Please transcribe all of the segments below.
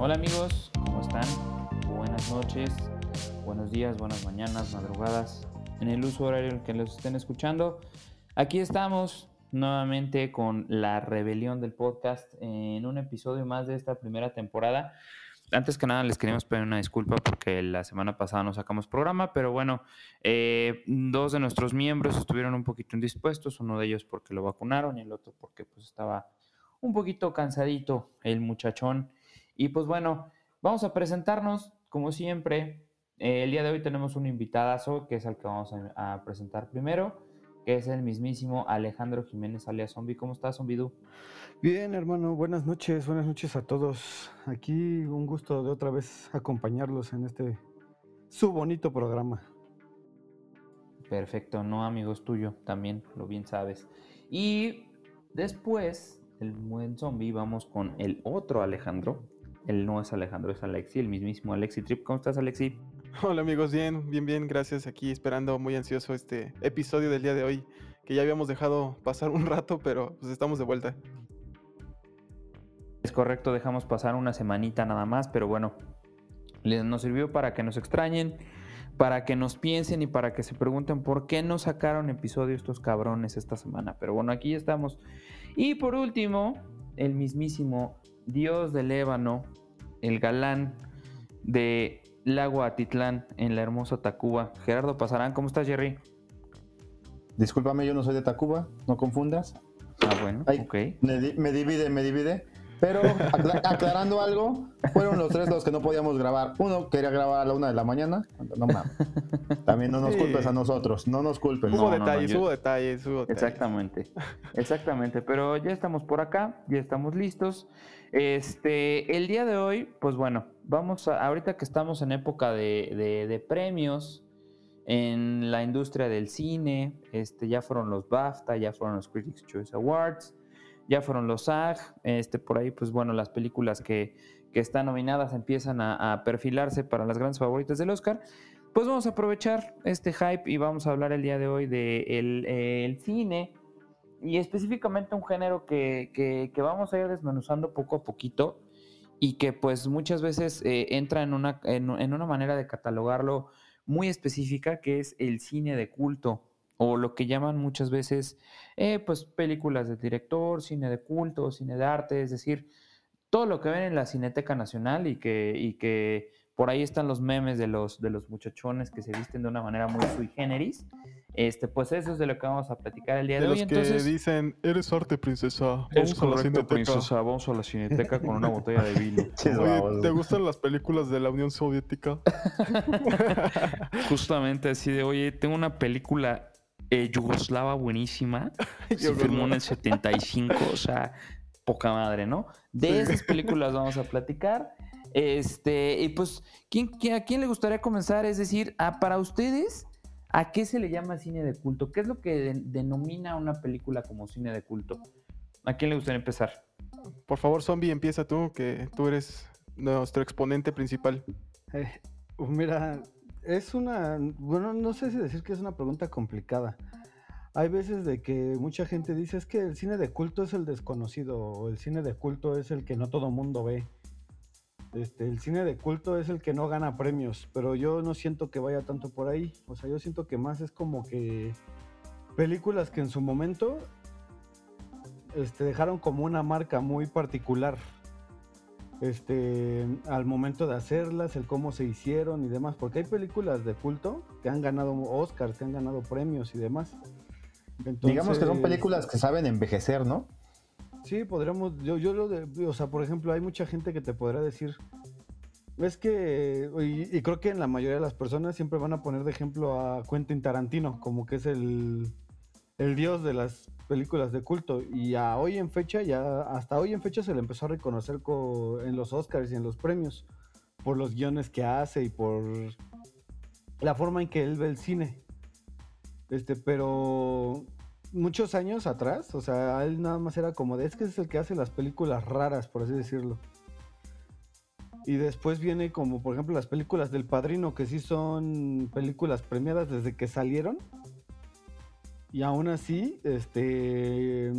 Hola amigos, ¿cómo están? Buenas noches, buenos días, buenas mañanas, madrugadas, en el uso horario en que los estén escuchando. Aquí estamos nuevamente con la rebelión del podcast en un episodio más de esta primera temporada. Antes que nada les queríamos pedir una disculpa porque la semana pasada no sacamos programa, pero bueno, eh, dos de nuestros miembros estuvieron un poquito indispuestos, uno de ellos porque lo vacunaron y el otro porque pues estaba un poquito cansadito el muchachón. Y pues bueno, vamos a presentarnos como siempre. Eh, el día de hoy tenemos un invitadazo que es el que vamos a presentar primero, que es el mismísimo Alejandro Jiménez alias Zombie. ¿Cómo estás, Zombidú? Bien, hermano, buenas noches, buenas noches a todos. Aquí un gusto de otra vez acompañarlos en este su bonito programa. Perfecto, no amigos tuyo, también lo bien sabes. Y después, el buen zombie, vamos con el otro Alejandro. Él no es Alejandro, es Alexi, el mismísimo Alexi Trip. ¿Cómo estás, Alexi? Hola amigos, bien, bien, bien, gracias. Aquí esperando muy ansioso este episodio del día de hoy, que ya habíamos dejado pasar un rato, pero pues estamos de vuelta. Es correcto, dejamos pasar una semanita nada más, pero bueno, nos sirvió para que nos extrañen, para que nos piensen y para que se pregunten por qué no sacaron episodio estos cabrones esta semana. Pero bueno, aquí estamos. Y por último, el mismísimo Dios del Ébano, el galán de Lago Atitlán en la hermosa Tacuba. Gerardo Pasarán, ¿cómo estás, Jerry? Discúlpame, yo no soy de Tacuba, no confundas. Ah, bueno, Ay, ok. Me, di- me divide, me divide. Pero acla- aclarando algo, fueron los tres los que no podíamos grabar. Uno quería grabar a la una de la mañana. No mames. También no nos culpes a nosotros, no nos culpes. Hubo no, no, detalles, yo- hubo detalles, hubo detalles. Exactamente, exactamente. Pero ya estamos por acá, ya estamos listos. Este, el día de hoy, pues bueno, vamos a, ahorita que estamos en época de, de- premios en la industria del cine, este, ya fueron los BAFTA, ya fueron los Critics Choice Awards, ya fueron los SAG, este, por ahí, pues bueno, las películas que, que están nominadas empiezan a, perfilarse para las grandes favoritas del Oscar. Pues vamos a aprovechar este hype y vamos a hablar el día de hoy del de el cine y específicamente un género que, que- que vamos a ir desmenuzando poco a poquito y que pues muchas veces eh, entra en una, en, una manera de catalogarlo muy específica que es el cine de culto o lo que llaman muchas veces eh, pues películas de director, cine de culto, cine de arte, es decir, todo lo que ven en la Cineteca Nacional y que, y que por ahí están los memes de los, de los muchachones que se visten de una manera muy sui generis. Este, pues eso es de lo que vamos a platicar el día de, De hoy. los que Entonces, dicen, eres arte, princesa. es Vamos a la cineteca". princesa. Vamos a la cineteca con una botella de vino. Oye. ¿te gustan las películas de la Unión Soviética? Justamente así de, oye, tengo una película eh, yugoslava buenísima. Se firmó en el 75, o sea, poca madre, ¿no? De Sí. esas películas vamos a platicar. Este, y pues, ¿quién, quién- ¿a quién le gustaría comenzar? Es decir, a, para ustedes, ¿a qué se le llama cine de culto? ¿Qué es lo que de- denomina una película como cine de culto? ¿A quién le gustaría empezar? Por favor, zombie, empieza tú, que tú eres nuestro exponente principal. Eh, pues mira, es una, bueno, no sé si decir que es una pregunta complicada. Hay veces de que mucha gente dice es que el cine de culto es el desconocido o el cine de culto es el que no todo mundo ve. Este, el cine de culto es el que no gana premios, pero yo no siento que vaya tanto por ahí. O sea, yo siento que más es como que películas que en su momento este, dejaron como una marca muy particular este, al momento de hacerlas, el cómo se hicieron y demás, porque hay películas de culto que han ganado Oscars, que han ganado premios y demás. Digamos que son películas que saben envejecer, ¿no? Sí, podríamos, yo, yo lo de, o sea, por ejemplo, hay mucha gente que te podrá decir, es que, y, creo que en la mayoría de las personas siempre van a poner de ejemplo a Quentin Tarantino, como que es el, el dios de las películas de culto, y a hoy en fecha, ya hasta hoy en fecha se le empezó a reconocer co- en los Oscars y en los premios, por los guiones que hace y por la forma en que él ve el cine. Este, pero muchos años atrás, o sea, él nada más era como de, es que es el que hace las películas raras, por así decirlo. Y después viene como, por ejemplo, las películas del Padrino, que sí son películas premiadas desde que salieron. Y aún así, este,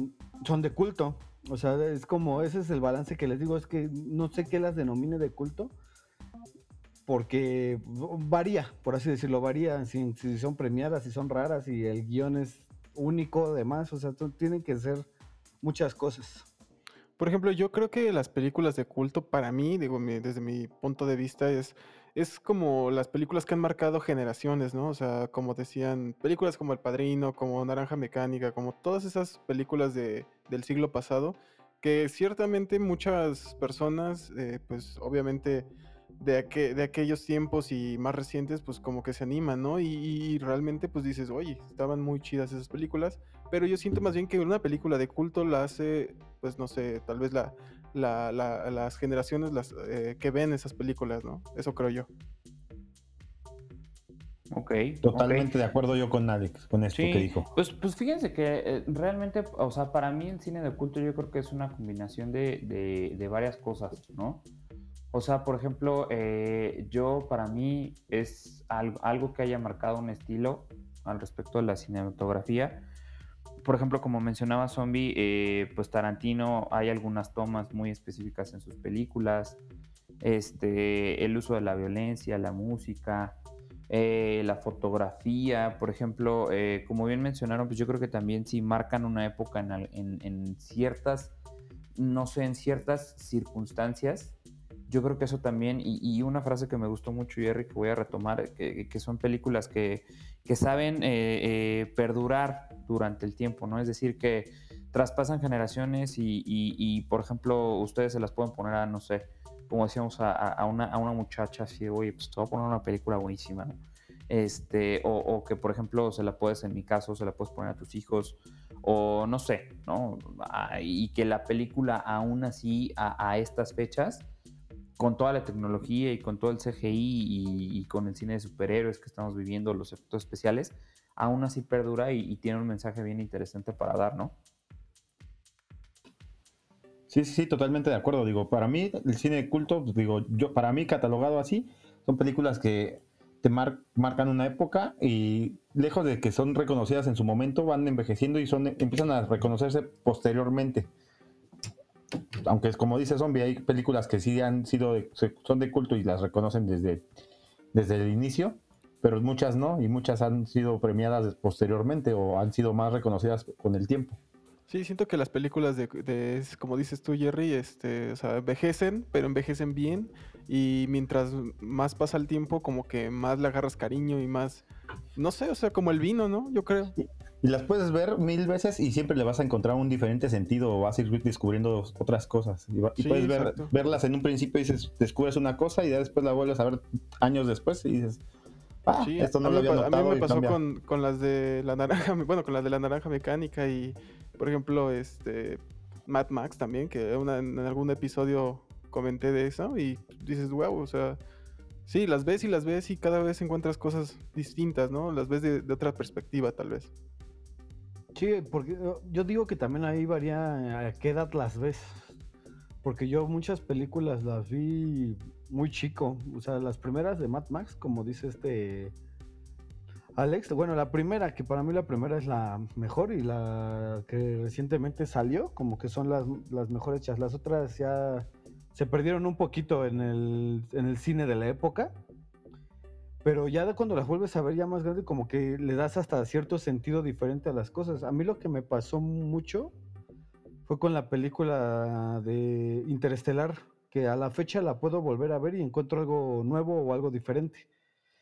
son de culto. O sea, es como, ese es el balance que les digo, es que no sé qué las denomine de culto, porque varía, por así decirlo, varía si, si son premiadas, si son raras, y el guion es único, además, o sea, tienen que ser muchas cosas. Por ejemplo, yo creo que las películas de culto, para mí, digo, desde mi punto de vista, es, es como las películas que han marcado generaciones, ¿no? O sea, como decían, películas como El Padrino, como Naranja Mecánica, como todas esas películas de, del siglo pasado, que ciertamente muchas personas, eh, pues obviamente de, de aquellos tiempos y más recientes, pues como que se animan, ¿no? Y, realmente pues dices, oye, estaban muy chidas esas películas, pero yo siento más bien que una película de culto la hace, pues no sé, tal vez la, las generaciones las, eh, que ven esas películas, ¿no? Eso creo yo. Ok. Totalmente de acuerdo yo con Alex, con esto que dijo. Pues, pues fíjense que eh, realmente, o sea, para mí el cine de culto yo creo que es una combinación de, de, de varias cosas, ¿no? O sea, por ejemplo, eh, yo para mí es algo, que haya marcado un estilo al respecto de la cinematografía. Por ejemplo, como mencionaba Zombie, eh, pues Tarantino hay algunas tomas muy específicas en sus películas. Este, el uso de la violencia, la música, eh, la fotografía, por ejemplo, como bien mencionaron, pues yo creo que también sí marcan una época en, en ciertas, no sé, en ciertas circunstancias yo creo que eso también, y, una frase que me gustó mucho, Jerry, que voy a retomar, que, son películas que, saben eh, eh, perdurar durante el tiempo, ¿no? Es decir, que traspasan generaciones y, por ejemplo, ustedes se las pueden poner a, no sé, como decíamos, a, una, muchacha así, oye, pues te voy a poner una película buenísima, ¿no? Este, o, que, por ejemplo, se la puedes, en mi caso, se la puedes poner a tus hijos, o no sé, ¿no? Ah, y que la película, aún así, a estas fechas, con toda la tecnología y con todo el CGI y, con el cine de superhéroes que estamos viviendo, los efectos especiales, aún así perdura y, tiene un mensaje bien interesante para dar, ¿no? Sí, sí, totalmente de acuerdo. Digo, para mí el cine de culto, pues, digo, yo para mí catalogado así, son películas que te marcan una época y lejos de que son reconocidas en su momento, van envejeciendo y son empiezan a reconocerse posteriormente aunque es como dice Zombie, hay películas que sí han sido, son de culto y las reconocen desde, desde el inicio, pero muchas no, y muchas han sido premiadas posteriormente o han sido más reconocidas con el tiempo. Sí, siento que las películas de, como dices tú, Jerry, este, o sea, envejecen, pero envejecen bien. Y mientras más pasa el tiempo, como que más le agarras cariño y más, no sé, o sea, como el vino, ¿no? Yo creo. Y las puedes ver mil veces y siempre le vas a encontrar un diferente sentido o vas a ir descubriendo otras cosas. Y, puedes verlas en un principio y dices, descubres una cosa y ya después la vuelves a ver años después y dices, ah, esto no lo había notado. A mí me pasó con, las de la naranja, bueno, con las de la naranja mecánica y, por ejemplo, este Mad Max también, que en algún episodio comenté de eso y dices, wow, o sea, sí, las ves y las ves y cada vez encuentras cosas distintas, ¿no? Las ves de otra perspectiva tal vez. Sí, porque yo digo que también ahí varía a qué edad las ves. Porque yo muchas películas las vi muy chico. O sea, las primeras de Mad Max, como dice este Alex. Bueno, la primera, que para mí la primera es la mejor y la que recientemente salió, como que son las, las mejores hechas. Las otras ya se perdieron un poquito en el, en el cine de la época. Pero ya de cuando las vuelves a ver ya más grande, como que le das hasta cierto sentido diferente a las cosas. A mí lo que me pasó mucho fue con la película de Interestelar, que a la fecha la puedo volver a ver y encuentro algo nuevo o algo diferente.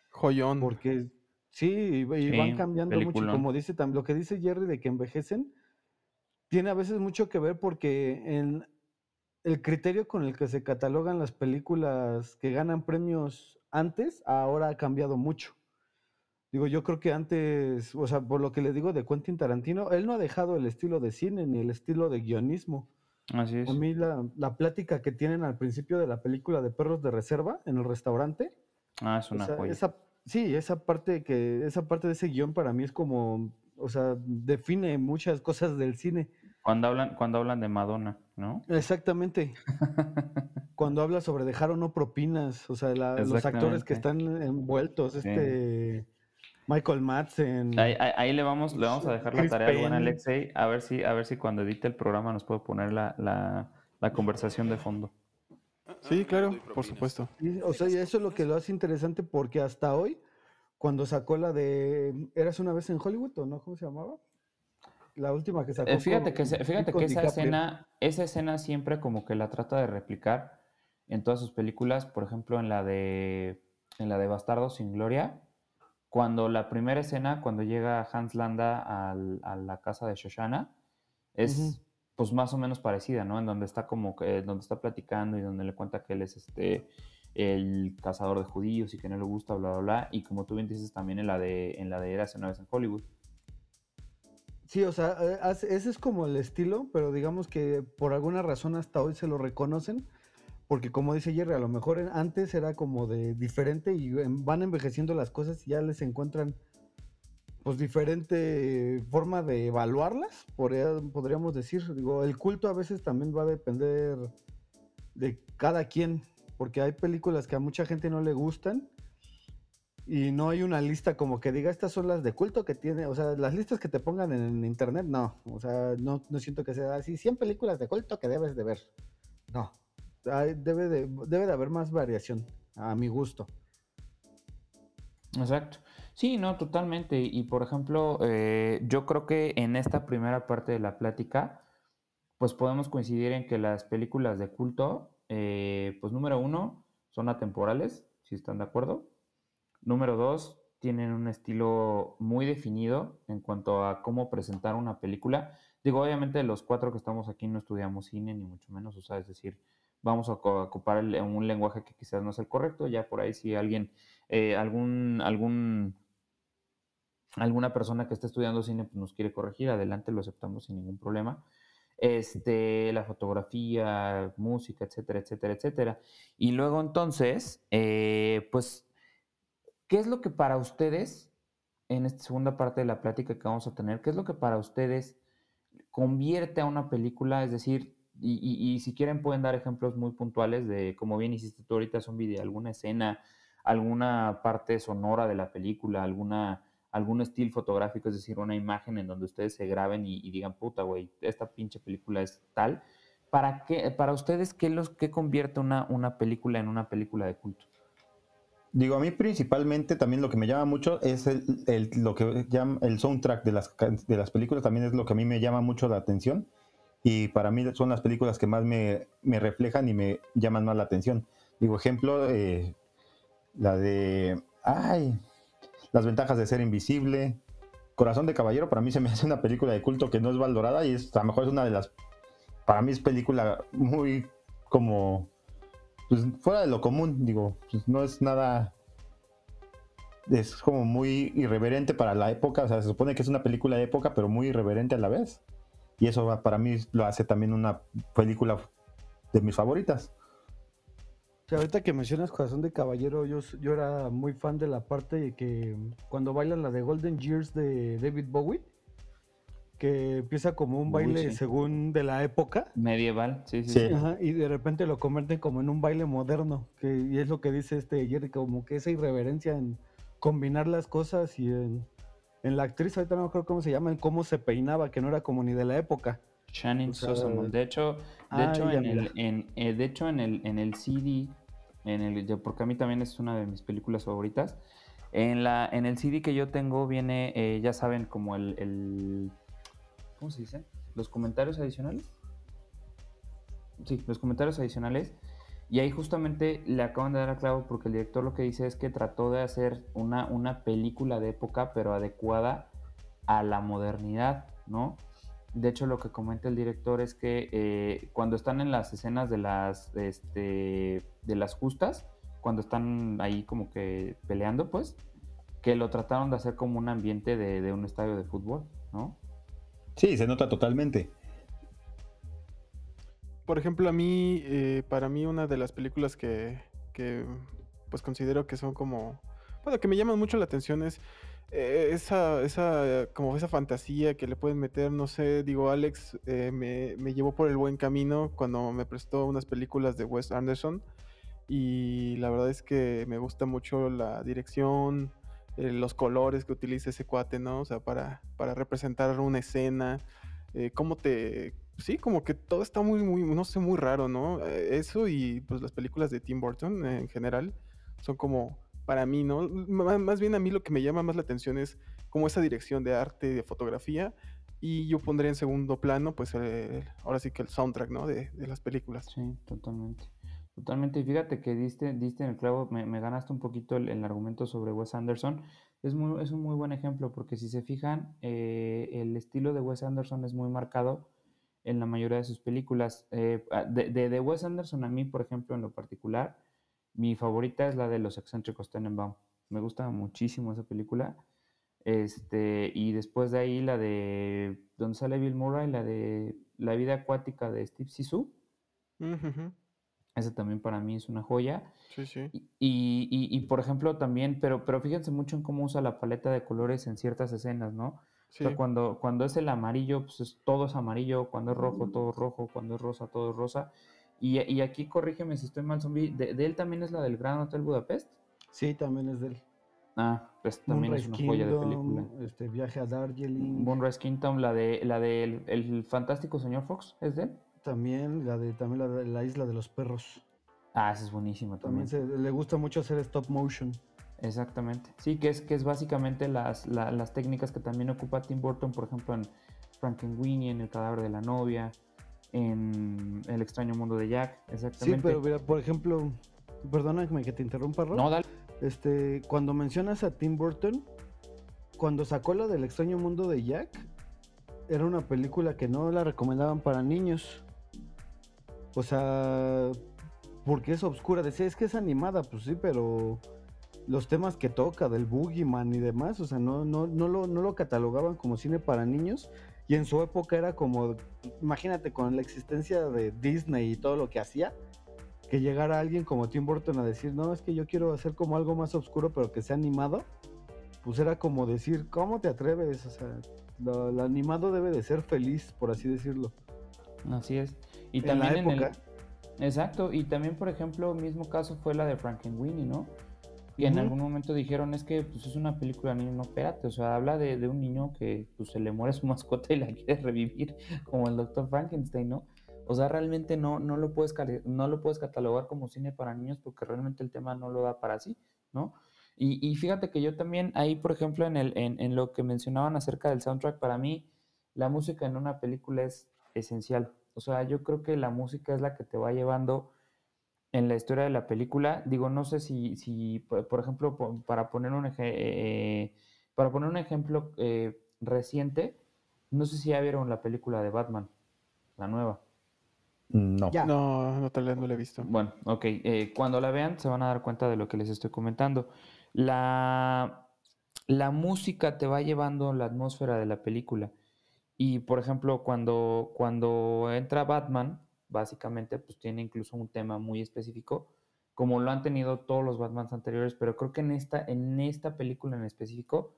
Joyón. Porque sí, y, van cambiando mucho. Como dice lo que dice Jerry de que envejecen, tiene a veces mucho que ver porque en el criterio con el que se catalogan las películas que ganan premios antes, ahora ha cambiado mucho. Digo, yo creo que antes, o sea, por lo que le digo de Quentin Tarantino, él no ha dejado el estilo de cine ni el estilo de guionismo. Así es. A mí la, plática que tienen al principio de la película de Perros de Reserva en el restaurante. Ah, es una sí, esa parte que esa parte de ese guion para mí es como o sea, define muchas cosas del cine. Cuando hablan, cuando hablan de Madonna, ¿no? Exactamente. cuando habla sobre dejar o no propinas, o sea, los actores que están envueltos, este Michael Madsen. Ahí, le vamos, le vamos a dejar la tarea al buen Alexei, a ver si, a ver si cuando edite el programa nos puede poner la, la, conversación de fondo. Sí, claro, por supuesto. o sea, eso es lo que lo hace interesante porque hasta hoy, cuando sacó la de Eras una vez en Hollywood, ¿o no? ¿Cómo se llamaba? La última que sacó. Eh, fíjate que, fíjate que esa escena, esa escena siempre como que la trata de replicar en todas sus películas, por ejemplo, en la de en la de Bastardo sin Gloria, cuando la primera escena, cuando llega Hans Landa a la casa de Shoshana, es pues más o menos parecida, ¿no? En donde está como que, donde está platicando y donde le cuenta que él es este el cazador de judíos y que no le gusta, bla, bla, bla. Y como tú bien dices también en la de, en la de Eras una vez en Hollywood. Sí, o sea, eh, ese es como el estilo, pero digamos que por alguna razón hasta hoy se lo reconocen porque como dice Jerry, a lo mejor antes era como de diferente y van envejeciendo las cosas y ya les encuentran pues diferente forma de evaluarlas, podríamos decir. Digo, el culto a veces también va a depender de cada quien, porque hay películas que a mucha gente no le gustan y no hay una lista como que diga estas son las de culto que tiene, o sea, las listas que te pongan en internet, no, o sea, no, no siento que sea así, 100 películas de culto que debes de ver, no, debe, de, debe de haber más variación, a mi gusto. Exacto. Sí, no, totalmente. Y por ejemplo, eh, yo creo que en esta primera parte de la plática, pues podemos coincidir en que las películas de culto, eh, pues número uno, son atemporales, si están de acuerdo. Número dos, tienen un estilo muy definido en cuanto a cómo presentar una película. Digo, obviamente los cuatro que estamos aquí no estudiamos cine, ni mucho menos, o sea, es decir, vamos a ocupar un lenguaje que quizás no es el correcto, ya por ahí si alguien, eh, algún, algún, alguna persona que esté estudiando cine pues, nos quiere corregir, adelante, lo aceptamos sin ningún problema. Este, la fotografía, música, etcétera, etcétera, etcétera. Y luego entonces, eh, pues, ¿qué es lo que para ustedes, en esta segunda parte de la plática que vamos a tener, qué es lo que para ustedes convierte a una película, es decir, y, si quieren pueden dar ejemplos muy puntuales de, como bien hiciste tú ahorita, son video, alguna escena, alguna parte sonora de la película, alguna, algún estilo fotográfico, es decir, una imagen en donde ustedes se graben y, digan, puta, güey, esta pinche película es tal. ¿Para, qué, para ustedes, qué, los, qué convierte una, una película en una película de culto? Digo, a mí principalmente también lo que me llama mucho es el, lo que llama el soundtrack de las, de las películas, también es lo que a mí me llama mucho la atención y para mí son las películas que más me, reflejan y me llaman más la atención. Digo, ejemplo, eh, la de, ay, las ventajas de ser invisible. Corazón de Caballero para mí se me hace una película de culto que no es valorada y es, a lo mejor es una de las, para mí es película muy como, pues fuera de lo común, digo, pues no es nada, es como muy irreverente para la época, o sea, se supone que es una película de época, pero muy irreverente a la vez. Y eso para mí lo hace también una película de mis favoritas. ahorita que mencionas Corazón de Caballero, yo, yo era muy fan de la parte de que cuando bailan la de Golden Years de David Bowie, que empieza como un baile según de la época. Medieval, sí, sí. sí. y de repente lo convierten como en un baile moderno, que y es lo que dice este Jerry, como que esa irreverencia en combinar las cosas y en en la actriz, ahorita no me acuerdo cómo se llama, en cómo se peinaba, que no era como ni de la época. Shannon o De hecho, de ah, hecho, en el, eh, de hecho en el, en el CD, en el, porque a mí también es una de mis películas favoritas. En, la, en el CD que yo tengo viene, eh, ya saben, como el, el, ¿Cómo se dice? Los comentarios adicionales. Sí, los comentarios adicionales. Y ahí justamente le acaban de dar a clavo porque el director lo que dice es que trató de hacer una, una película de época, pero adecuada a la modernidad, ¿no? De hecho, lo que comenta el director es que eh, cuando están en las escenas de las, este, de las justas, cuando están ahí como que peleando, pues, que lo trataron de hacer como un ambiente de, de un estadio de fútbol, ¿no? Sí, se nota totalmente. Por ejemplo, a mí, eh, para mí una de las películas que, pues considero que son como, bueno, que me llaman mucho la atención es eh, esa, esa, como esa fantasía que le pueden meter, no sé, digo, Alex eh, me, me llevó por el buen camino cuando me prestó unas películas de Wes Anderson y la verdad es que me gusta mucho la dirección, eh, los colores que utiliza ese cuate, ¿no? O sea, para, para representar una escena, eh, cómo te... Sí, como que todo está muy, muy, no sé, muy raro, ¿no? Eh, eso y pues las películas de Tim Burton en general son como, para mí, ¿no? Más bien a mí lo que me llama más la atención es como esa dirección de arte, de fotografía, y yo pondría en segundo plano, pues eh, ahora sí que el soundtrack, ¿no? De, de las películas. Sí, totalmente. Totalmente. Y fíjate que diste, diste en el clavo, me, ganaste un poquito el, el argumento sobre Wes Anderson. Es muy, es un muy buen ejemplo porque si se fijan, eh, el estilo de Wes Anderson es muy marcado en la mayoría de sus películas. Eh, a- de, de, Wes Anderson a mí, por ejemplo, en lo particular, mi favorita es la de Los Excéntricos Tenenbaum. Me gusta muchísimo esa película. Este, y después de ahí la de donde sale Bill Murray, la de La vida acuática de Steve Zissou. Ujujú, Esa también para mí es una joya. Sí, sí. Y, y- y- y, por ejemplo también, pero, pero fíjense mucho en cómo usa la paleta de colores en ciertas escenas, ¿no? O Sí. sea, cuando, cuando es el amarillo, pues es- todo es amarillo, cuando es rojo, todo es rojo, cuando es rosa, todo es rosa. Y, y aquí corrígeme si estoy mal, zombie, de, de él también es la del Gran Hotel Budapest. Sí, también es del Ah, pues también es una joya de película. Kingdom, este viaje a Darjeeling, Moonrise Kingdom, la de la del el fantástico señor Fox, ¿es de él? También la de también la de la isla de los perros. Ah, esa es buenísima también. También se, le gusta mucho hacer stop motion. Exactamente. Sí, que es, que es básicamente las, la- las técnicas que también ocupa Tim Burton, por ejemplo, en Frankenweenie, en El cadáver de la novia, en El extraño mundo de Jack. Sí, Exactamente. pero mira, por ejemplo, perdóname que te interrumpa, Rob. No, dale. Este, cuando mencionas a Tim Burton, cuando sacó la del extraño mundo de Jack, era una película que no la recomendaban para niños. O sea, porque es obscura. Decía, es que es animada, pues sí, pero los temas que toca del Boogeyman y demás, o sea, no, no, no, lo, no lo catalogaban como cine para niños. Y en su época era como, imagínate, con la existencia de Disney y todo lo que hacía, que llegara alguien como Tim Burton a decir, no, es que yo quiero hacer como algo más oscuro, pero que sea animado, pues era como decir, ¿cómo te atreves? O sea, lo, lo animado debe de ser feliz, por así decirlo. Así es. Y En la también en el-. Exacto. Y también, por ejemplo, mismo caso fue la de Frankenweenie, ¿no? Que en algún momento dijeron, es que pues, es una película niño, no, espérate, o sea, habla de, de un niño que pues, se le muere su mascota y la quiere revivir, como el Dr. Frankenstein, ¿no? O sea, realmente no, no, lo puedes, no lo puedes catalogar como cine para niños porque realmente el tema no lo da para sí, ¿no? Y, y fíjate que yo también ahí, por ejemplo, en, el, en, en lo que mencionaban acerca del soundtrack, para mí la música en una película es esencial. O sea, yo creo que la música es la que te va llevando en la historia de la película. Digo, no sé si, si por ejemplo, para poner un, eje- eh, para poner un ejemplo eh, reciente, no sé si ya vieron la película de Batman, la nueva. No. Ya. No, no, tal vez no lo he visto. Bueno, ok. eh, cuando la vean se van a dar cuenta de lo que les estoy comentando. La, la música te va llevando la atmósfera de la película. Y por ejemplo, cuando, cuando entra Batman, básicamente pues tiene incluso un tema muy específico, como lo han tenido todos los Batmans anteriores, pero creo que en esta, en esta película en específico,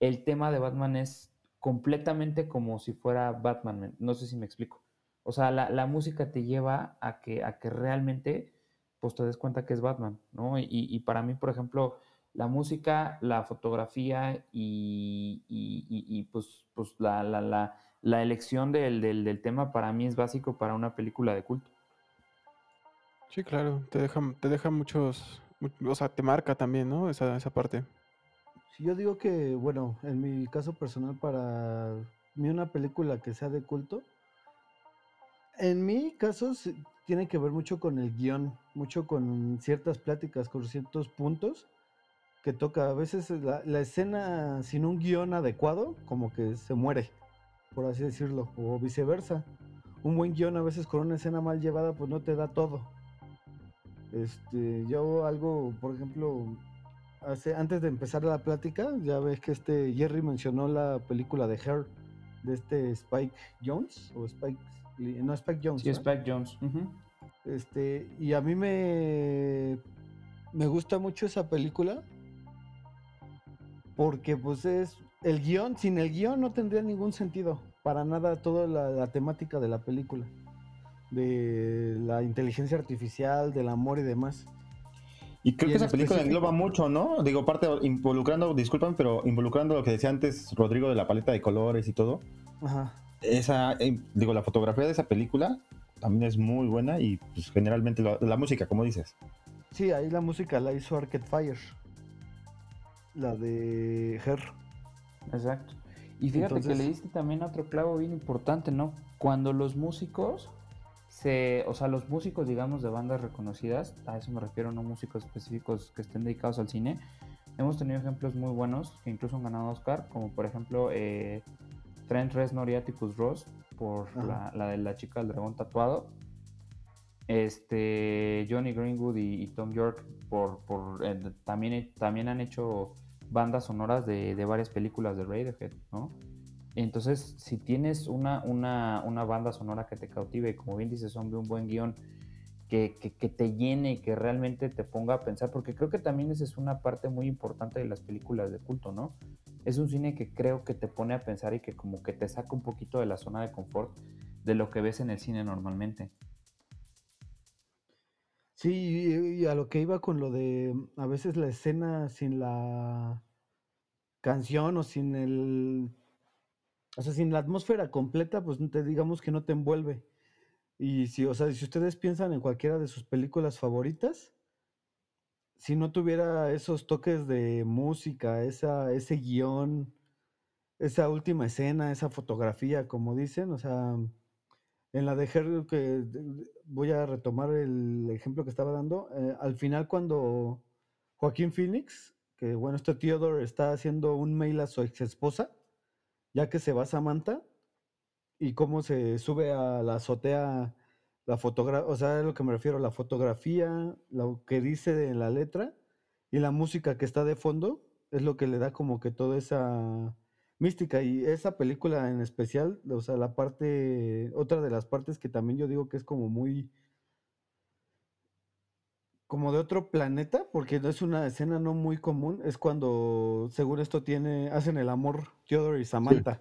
el tema de Batman es completamente como si fuera Batman. No sé si me explico. O sea, la, la música te lleva a que, a que realmente pues te des cuenta que es Batman, ¿no? Y, y para mí, por ejemplo, la música, la fotografía y, y- y- y, pues, pues la, la, la, la elección del, del, del tema para mí es básico para una película de culto. Sí, claro, te deja, te deja muchos, mu- o sea, te marca también, ¿no? Esa, esa parte. Sí, Yo digo que, bueno, en mi caso personal, para mí una película que sea de culto, en mi caso tiene que ver mucho con el guion, mucho con ciertas pláticas, con ciertos puntos que toca. A veces la, la escena sin un guion adecuado, como que se muere, por así decirlo, o viceversa. Un buen guion a veces con una escena mal llevada, pues no te da todo. Este, yo algo, por ejemplo, hace, antes de empezar la plática, ya ves que este Jerry mencionó la película de Her de este Spike Jones o Spike Lee- no Spike Jones. Sí. Spike Jones. Este, y a mí me me gusta mucho esa película porque pues es el guion, sin el guion no tendría ningún sentido, para nada toda la, temática de la película, de la inteligencia artificial, del amor y demás. Y creo que esa película engloba mucho, ¿no? Digo, parte involucrando, disculpan, pero involucrando lo que decía antes Rodrigo de la paleta de colores y todo. Ajá. Esa, eh, digo, la fotografía de esa película también es muy buena y pues generalmente la música, como dices. Sí, ahí la música la hizo Arcade Fire. La de Her. Exacto. Y fíjate que le diste también otro clavo bien importante, ¿no? Cuando los músicos se, o sea, los músicos, digamos, de bandas reconocidas, a eso me refiero, no músicos específicos que estén dedicados al cine, hemos tenido ejemplos muy buenos que incluso han ganado Oscar, como por ejemplo eh, Trent Reznor y Atticus Ross por la, la, de la chica del dragón tatuado, este, Johnny Greenwood y, Tom York por, eh, también, también han hecho bandas sonoras de, varias películas de Radiohead, ¿no? Entonces, si tienes una, una, banda sonora que te cautive, como bien dices, hombre, un buen guion, que, que, te llene y que realmente te ponga a pensar, porque creo que también esa es una parte muy importante de las películas de culto, ¿no? Es un cine que creo que te pone a pensar y que como que te saca un poquito de la zona de confort de lo que ves en el cine normalmente. Sí, y a lo que iba con lo de a veces la escena sin la canción o sin el, o sea, sin la atmósfera completa, pues te digamos que no te envuelve. Y si, o sea, si ustedes piensan en cualquiera de sus películas favoritas, si no tuviera esos toques de música, esa, ese guion, esa última escena, esa fotografía, como dicen, o sea, en la de Her, que voy a retomar el ejemplo que estaba dando, eh, al final cuando Joaquín Phoenix, que bueno, este Theodore está haciendo un mail a su ex esposa, ya que se va Samantha, y cómo se sube a la azotea la fotografía, o sea, a lo que me refiero, la fotografía, lo que dice en la letra y la música que está de fondo, es lo que le da como que toda esa mística. Y esa película en especial, o sea, la parte, otra de las partes que también yo digo que es como muy, como de otro planeta, porque no es una escena no muy común, es cuando, según esto tiene, hacen el amor Theodore y Samantha.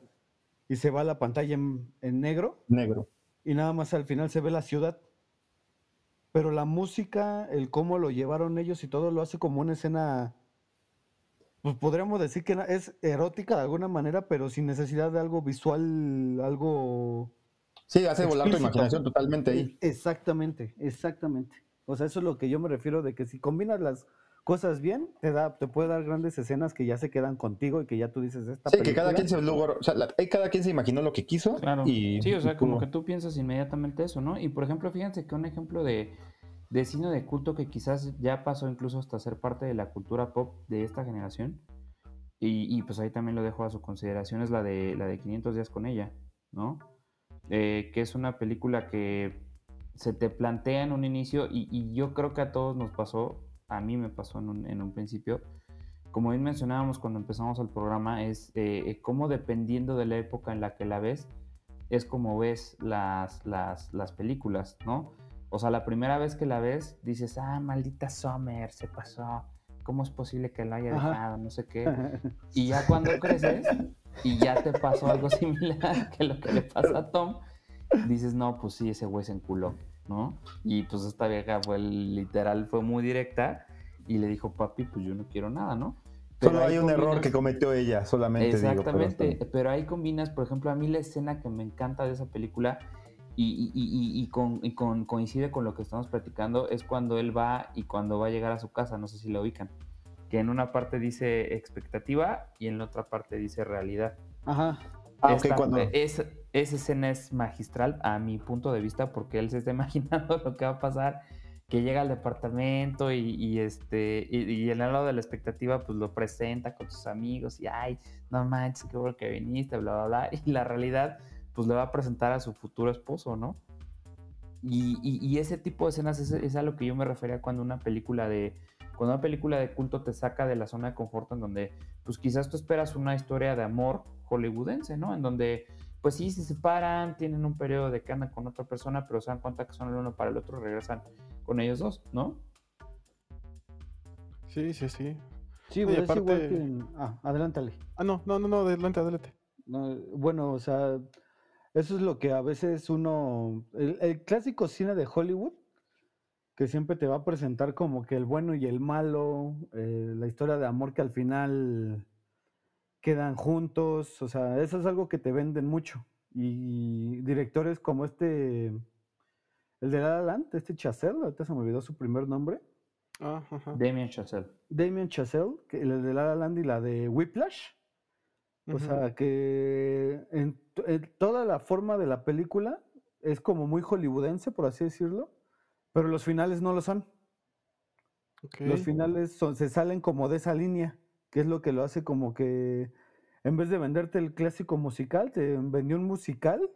Y se va a la pantalla en, en negro. Negro. Y nada más al final se ve la ciudad. Pero la música, el cómo lo llevaron ellos y todo lo hace como una escena pues podríamos decir que es erótica de alguna manera, pero sin necesidad de algo visual, algo... Sí, hace volar tu imaginación totalmente ahí. Exactamente, exactamente. O sea, eso es lo que yo me refiero de que si combinas las cosas bien, te da, te puede dar grandes escenas que ya se quedan contigo y que ya tú dices esta Sí, que cada quien se lugar, o sea, cada quien se imaginó lo que quiso. Claro. Y, sí, o sea, como que tú piensas inmediatamente eso, ¿no? Y por ejemplo, fíjense que un ejemplo de de cine de culto que quizás ya pasó incluso hasta ser parte de la cultura pop de esta generación. Y, pues ahí también lo dejo a su consideración, es la de, la de 500 días con ella, ¿no? Eh, que es una película que se te plantea en un inicio y, yo creo que a todos nos pasó, a mí me pasó en un, principio, como bien mencionábamos cuando empezamos el programa, es eh, cómo dependiendo de la época en la que la ves, es como ves las, las, las películas, ¿no? O sea, la primera vez que la ves, dices, ah, maldita Summer, se pasó. ¿Cómo es posible que la haya dejado? No sé qué. Y ya cuando creces y ya te pasó algo similar que lo que le pasa a Tom, dices, no, pues sí, ese güey se enculó, ¿no? Y pues esta vieja fue literal, fue muy directa y le dijo, papi, pues yo no quiero nada, ¿no? Solo hay un error que cometió ella, solamente. Exactamente, pero, pero ahí combinas, por ejemplo, a mí la escena que me encanta de esa película y, con, coincide con lo que estamos platicando, es cuando él va y cuando va a llegar a su casa, no sé si lo ubican, que en una parte dice expectativa y en la otra parte dice realidad. Ajá. Ah, cuando... esa escena es magistral a mi punto de vista porque él se está imaginando lo que va a pasar, que llega al departamento y, este y, en el lado de la expectativa pues lo presenta con sus amigos y ay, no manches, qué bueno que viniste, bla, bla, bla. Y la realidad pues le va a presentar a su futuro esposo, ¿no? Y, ese tipo de escenas es, a lo que yo me refería cuando una película de cuando una película de culto te saca de la zona de confort en donde pues quizás tú esperas una historia de amor hollywoodense, ¿no? En donde pues sí se separan, tienen un periodo de que andan con otra persona, pero se dan cuenta que son el uno para el otro, regresan con ellos dos, ¿no? Sí, sí, sí. Sí, y güey, es igual que en- Ah, adelántale. Ah, no, no, no, no, adelante, adelante. No, bueno, o sea, eso es lo que a veces uno, el, el clásico cine de Hollywood, que siempre te va a presentar como que el bueno y el malo, eh, la historia de amor que al final quedan juntos, o sea, eso es algo que te venden mucho. Y directores como este, el de La La Land, este Chazelle, ahorita se me olvidó su primer nombre, Ah, ajá. Damien Chazelle. Damien Chazelle, que el de La La Land y la de Whiplash. O sea, que en, to- en toda la forma de la película es como muy hollywoodense, por así decirlo, pero los finales no lo son. Los finales son- se salen como de esa línea, que es lo que lo hace como que en vez de venderte el clásico musical, te vendió un musical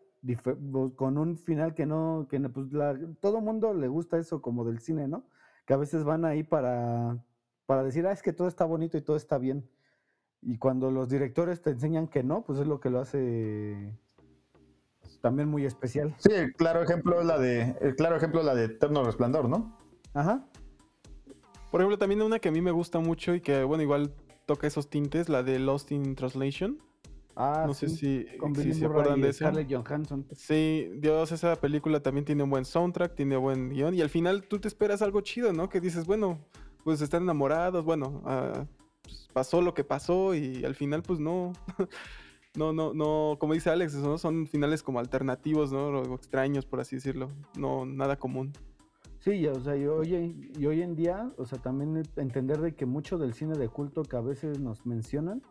con un final que no, que pues la- todo mundo le gusta eso como del cine, ¿no? Que a veces van ahí para, para decir, ah, es que todo está bonito y todo está bien. Y cuando los directores te enseñan que no, pues es lo que lo hace también muy especial. Sí, el claro ejemplo es la de, el claro ejemplo es la de Eterno Resplandor, ¿no? Ajá. Por ejemplo, también una que a mí me gusta mucho y que, bueno, igual toca esos tintes, la de Lost in Translation. Ah, no sé sí, si, con si Bill se acuerdan de esa. Johansson. Sí, Dios, esa película también tiene un buen soundtrack, tiene buen guion y al final tú te esperas algo chido, ¿no? Que dices, bueno, pues están enamorados, bueno, ah, pues, pasó lo que pasó y al final pues no, no, no, no, como dice Alex, ¿no? son finales como alternativos, ¿no? O extraños, por así decirlo, no, nada común. Sí, ya, o sea, y hoy, y hoy en día, o sea, también entender de que mucho del cine de culto que a veces nos mencionan,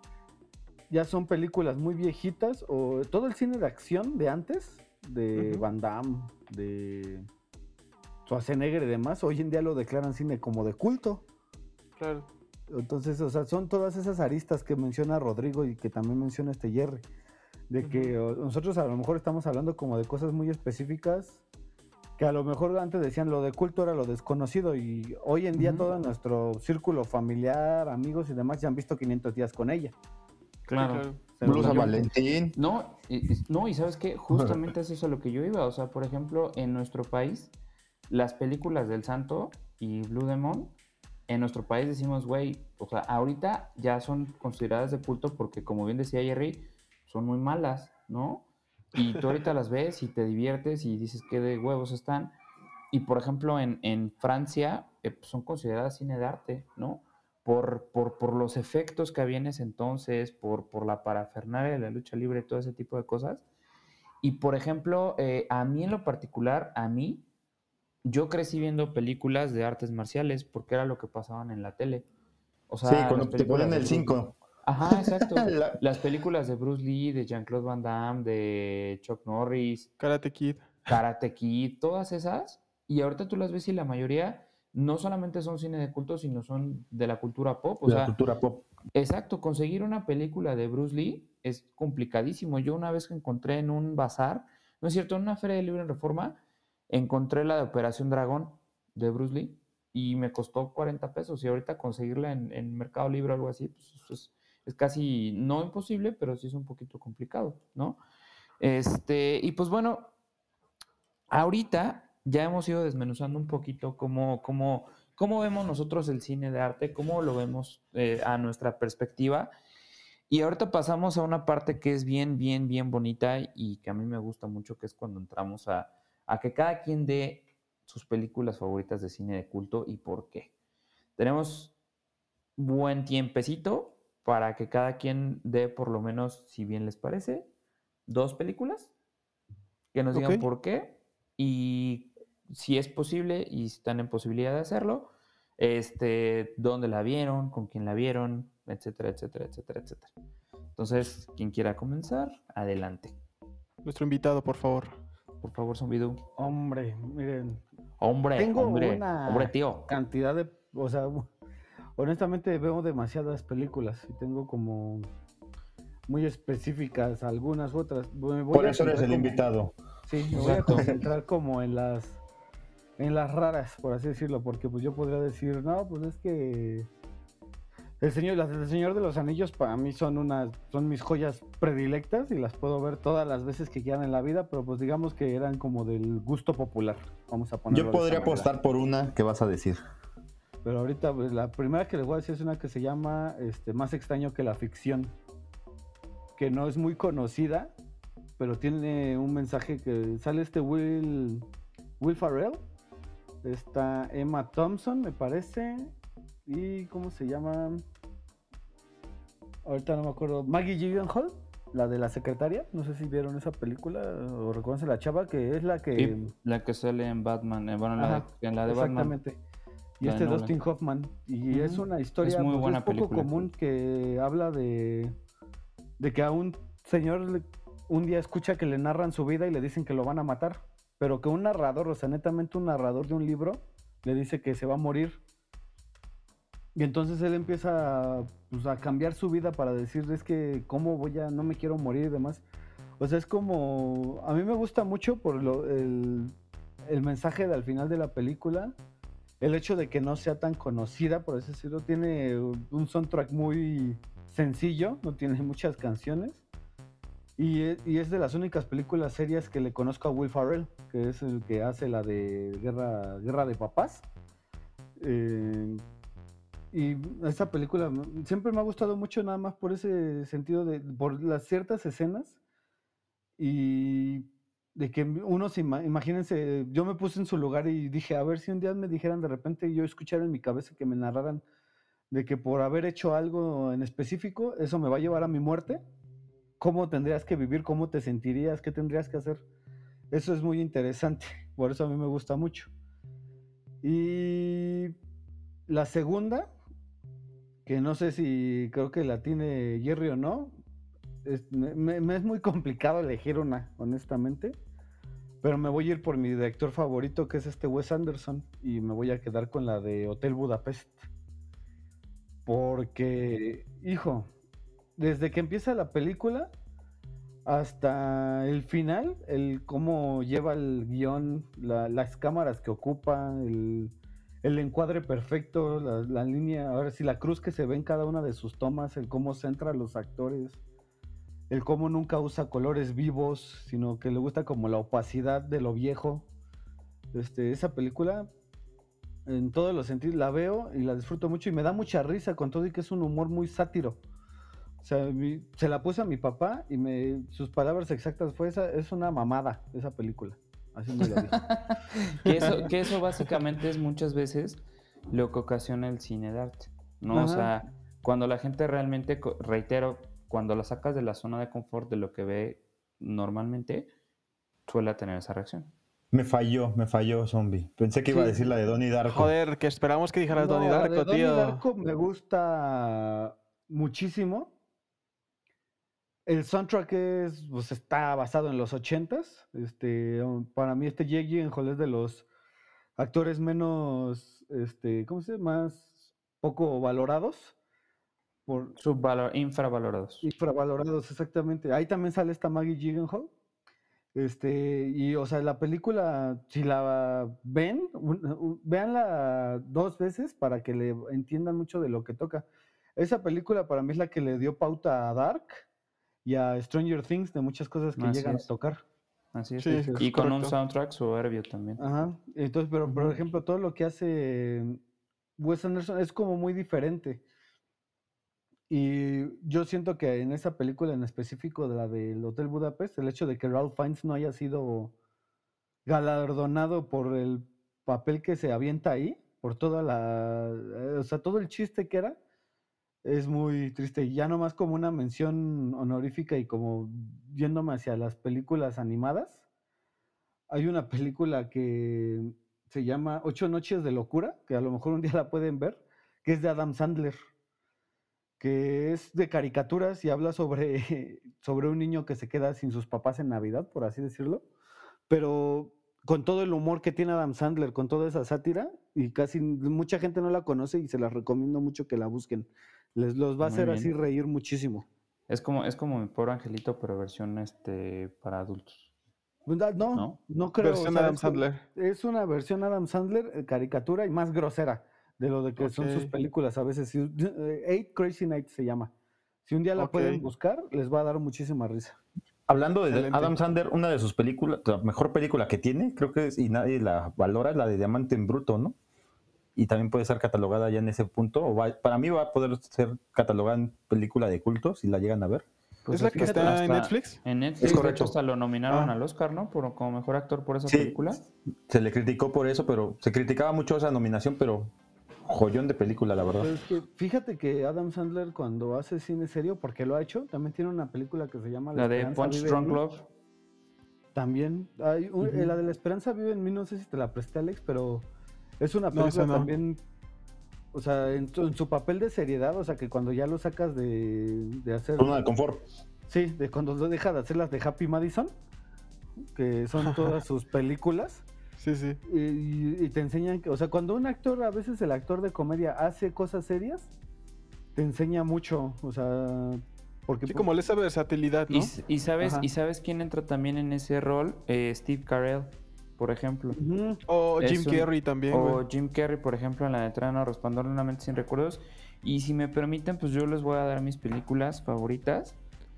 ya son películas muy viejitas, o todo el cine de acción de antes, de. Van Damme, de Schwarzenegger y demás, hoy en día lo declaran cine como de culto. Claro. Entonces, o sea, son todas esas aristas que menciona Rodrigo y que también menciona este Jerry. De que nosotros a lo mejor estamos hablando como de cosas muy específicas que a lo mejor antes decían lo de culto era lo desconocido y hoy en día todo nuestro círculo familiar, amigos y demás ya han visto 500 días con ella. Claro. Se Blusa Valentín. No, y- no, y sabes qué, justamente es eso a lo que yo iba. O sea, por ejemplo, en nuestro país, las películas del Santo y Blue Demon, en nuestro país decimos, güey, o sea, ahorita ya son consideradas de culto porque, como bien decía Jerry, son muy malas, ¿no? Y tú ahorita las ves y te diviertes y dices qué de huevos están. Y por ejemplo, en, en Francia eh, pues, son consideradas cine de arte, ¿no? Por, por, por los efectos que había en ese entonces, por, por la parafernalia de la lucha libre, todo ese tipo de cosas. Y por ejemplo, eh, a mí en lo particular, a mí, yo crecí viendo películas de artes marciales porque era lo que pasaban en la tele. O sea, Sí, las cuando te de el Bruce Lee. 5. Ajá, exacto. La- Las películas de Bruce Lee, de Jean-Claude Van Damme, de Chuck Norris, Karate Kid. Karate Kid, todas esas, y ahorita tú las ves y la mayoría no solamente son cine de culto, sino son de la cultura pop. O la sea, cultura pop. exacto, conseguir una película de Bruce Lee es complicadísimo. Yo una vez que encontré en un bazar, no es cierto, en una feria de libro en reforma, encontré la de Operación Dragón de Bruce Lee y me costó 40 pesos. Y ahorita conseguirla en, Mercado Libre o algo así, pues es casi no imposible, pero sí es un poquito complicado, ¿no? Este, y pues bueno, ahorita ya hemos ido desmenuzando un poquito cómo, cómo, cómo vemos nosotros el cine de arte, cómo lo vemos eh, a nuestra perspectiva. Y ahorita pasamos a una parte que es bien, bien, bien bonita y que a mí me gusta mucho, que es cuando entramos a, a que cada quien dé sus películas favoritas de cine de culto y por qué. Tenemos buen tiempecito para que cada quien dé por lo menos, si bien les parece, dos películas, que nos digan por qué y si es posible y están en posibilidad de hacerlo, este, dónde la vieron, con quién la vieron, etcétera, etcétera, etcétera, etcétera. Entonces, quien quiera comenzar, adelante. Nuestro invitado, por favor. Por favor, Zombidu. Hombre, miren, Hombre, Tengo hombre, una- hombre, tío. cantidad de, o sea, honestamente veo demasiadas películas y tengo como muy específicas algunas otras. Me voy Por eso eres el como- invitado. Sí, me voy a concentrar como en las en las raras, por así decirlo, porque pues yo podría decir, no, pues es que el señor, las del Señor de los Anillos para mí son unas, son mis joyas predilectas y las puedo ver todas las veces que quieran en la vida, pero pues digamos que eran como del gusto popular. Vamos a ponerlo. Yo podría apostar por una que vas a decir. Pero ahorita pues, la primera que les voy a decir es una que se llama este, Más extraño que la ficción. Que no es muy conocida, pero tiene un mensaje que sale este Will, Will Farrell. Está Emma Thompson, me parece. Y ¿cómo se llama? Ahorita no me acuerdo. Maggie Gyllenhaal, la de la secretaria. No sé si vieron esa película o reconocen la chava que es la que. Sí, la que sale en Batman. eh, Bueno, Ajá, en la de Batman. Exactamente. Y La este. Dustin Hoffman. Y es una historia Es muy pues, buena es poco película. común que habla de, de que a un señor un día escucha que le narran su vida y le dicen que lo van a matar. Pero que un narrador, o sea, netamente un narrador de un libro, le dice que se va a morir. Y entonces él empieza pues, a cambiar su vida para decir, es que, ¿cómo voy a, no me quiero morir y demás? O sea, es como, a mí me gusta mucho por lo, el, el mensaje de al final de la película, el hecho de que no sea tan conocida, por así decirlo, tiene un soundtrack muy sencillo, no tiene muchas canciones. Y e- y es de las únicas películas serias que le conozco a Will Farrell, que es el que hace la de Guerra, Guerra de Papás. Eh, y esta película siempre me ha gustado mucho nada más por ese sentido de, por las ciertas escenas y de que uno se ima- imagínense, yo me puse en su lugar y dije, a ver si un día me dijeran de repente, yo escuchara en mi cabeza que me narraran de que por haber hecho algo en específico, eso me va a llevar a mi muerte. ¿Cómo tendrías que vivir? ¿Cómo te sentirías? ¿Qué tendrías que hacer? Eso es muy interesante, por eso a mí me gusta mucho. Y la segunda, que no sé si creo que la tiene Jerry o no, me, es muy complicado elegir una, honestamente. Pero me voy a ir por mi director favorito, que es este Wes Anderson, y me voy a quedar con la de Hotel Budapest. Porque, hijo, desde que empieza la película hasta el final, el cómo lleva el guion, la- las cámaras que ocupa, el, el encuadre perfecto, la, línea, ahora sí, la cruz que se ve en cada una de sus tomas, el cómo centra a los actores, el cómo nunca usa colores vivos, sino que le gusta como la opacidad de lo viejo. Este, esa película, en todos los sentidos, la veo y la disfruto mucho y me da mucha risa con todo y que es un humor muy sátiro. O sea, se la puse a mi papá y me, sus palabras exactas fue esa, es una mamada esa película. Así me lo dijo. Que eso, que eso básicamente es muchas veces lo que ocasiona el cine de arte, ¿no? O sea, cuando la gente realmente, reitero, cuando la sacas de la zona de confort de lo que ve normalmente, suele tener esa reacción. Me falló, me falló, zombie. Pensé que iba a Sí. decir la de Donnie Darko. Joder, que esperamos que dijeras Donnie No, la Darko, de Donnie tío. Darko me gusta muchísimo. El soundtrack es, pues, está basado en los ochentas. Este, um, para mí este Jake Gyllenhaal es de los actores menos, este, ¿cómo se llama? Más poco valorados. Por, Subvalor, infravalorados. infravalorados, exactamente. Ahí también sale esta Maggie Gyllenhaal. Este, y o sea, la película, si la ven, véanla dos veces para que le entiendan mucho de lo que toca. Esa película para mí es la que le dio pauta a Dark y a Stranger Things de muchas cosas que Así llegan es. a tocar. Así es. Sí, y con un soundtrack soberbio también. Ajá. Entonces, pero por ejemplo, todo lo que hace Wes Anderson es como muy diferente. Y yo siento que en esa película en específico de la del Hotel Budapest, el hecho de que Ralph Fiennes no haya sido galardonado por el papel que se avienta ahí, por toda la, eh, o sea, todo el chiste que era, es muy triste. Y ya nomás como una mención honorífica y como yéndome hacia las películas animadas, hay una película que se llama Ocho Noches de Locura, que a lo mejor un día la pueden ver, que es de Adam Sandler, que es de caricaturas y habla sobre, sobre un niño que se queda sin sus papás en Navidad, por así decirlo, pero con todo el humor que tiene Adam Sandler, con toda esa sátira, y casi mucha gente no la conoce y se las recomiendo mucho que la busquen. Les los va a hacer bien. así reír muchísimo. Es como, es como mi pobre angelito, pero versión este para adultos. No, no, ¿No? creo. Versión o sea, Adam es- Sandler. Es una versión Adam Sandler, eh, caricatura y más grosera de lo de que son sus películas a veces. Eh, Eight Crazy Nights se llama. Si un día la pueden buscar, les va a dar muchísima risa. Hablando de Excelente. Adam Sandler, una de sus películas, la mejor película que tiene, creo que es, y nadie la valora, es la de Diamante en Bruto, ¿no? Y también puede ser catalogada ya en ese punto. O va- para mí va a poder ser catalogada en película de culto si la llegan a ver. Pues ¿Es la que está en Netflix? En Netflix, Es de correcto. hecho, hasta lo nominaron Ah. al Oscar, ¿no? Por, como mejor actor por esa Sí. película. Se le criticó por eso, pero se criticaba mucho esa nominación, pero joyón de película, la verdad. Pero es que fíjate que Adam Sandler cuando hace cine serio, porque lo ha hecho, también tiene una película que se llama La de Esperanza Punch Drunk. Love. También, hay un- eh, Ujú. la de la Esperanza vive en mí, no sé si te la presté Alex, pero es una película no. también, o sea, en, su- en su papel de seriedad, o sea, que cuando ya lo sacas de, de hacer, Zona de confort. sí, de cuando lo deja de hacer las de Happy Madison, que son todas sus películas, Sí, sí. y, y te enseñan que, o sea, cuando un actor, a veces el actor de comedia hace cosas serias, te enseña mucho, o sea, porque Sí, como esa versatilidad, ¿no? Y, y sabes, Ajá. ¿Y sabes quién entra también en ese rol? Eh, Steve Carell, por ejemplo. O es Jim un- Carrey también, O. Jim Carrey, por ejemplo, en la de Trano Resplandor de una mente sin recuerdos. Y si me permiten, pues yo les voy a dar mis películas favoritas.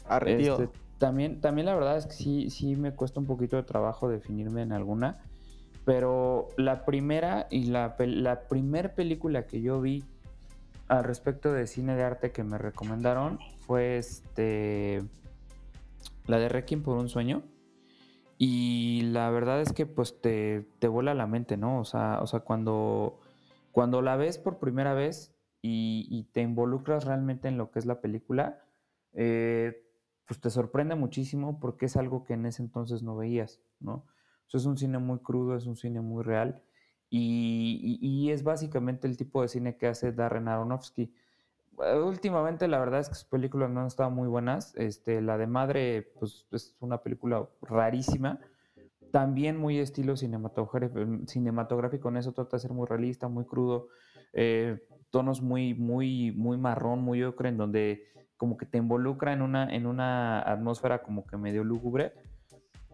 Arrepío. Este, también, también la verdad es que sí, sí me cuesta un poquito de trabajo definirme en alguna. Pero la primera y la, la primer película que yo vi al respecto de cine de arte que me recomendaron fue este la de Requiem por un sueño. Y la verdad es que pues te, te vuela la mente, ¿no? O sea, o sea cuando, cuando la ves por primera vez y, te involucras realmente en lo que es la película, eh, pues te sorprende muchísimo porque es algo que en ese entonces no veías, ¿no? O sea, es un cine muy crudo, es un cine muy real y- y es básicamente el tipo de cine que hace Darren Aronofsky. Eh, Últimamente la verdad es que sus películas no han estado muy buenas. Este, la de Madre, pues es una película rarísima. También muy estilo cinematográfico, cinematográfico en eso trata de ser muy realista, muy crudo, eh, tonos muy, muy, muy marrón, muy ocre, en donde como que te involucra en una, en una atmósfera como que medio lúgubre.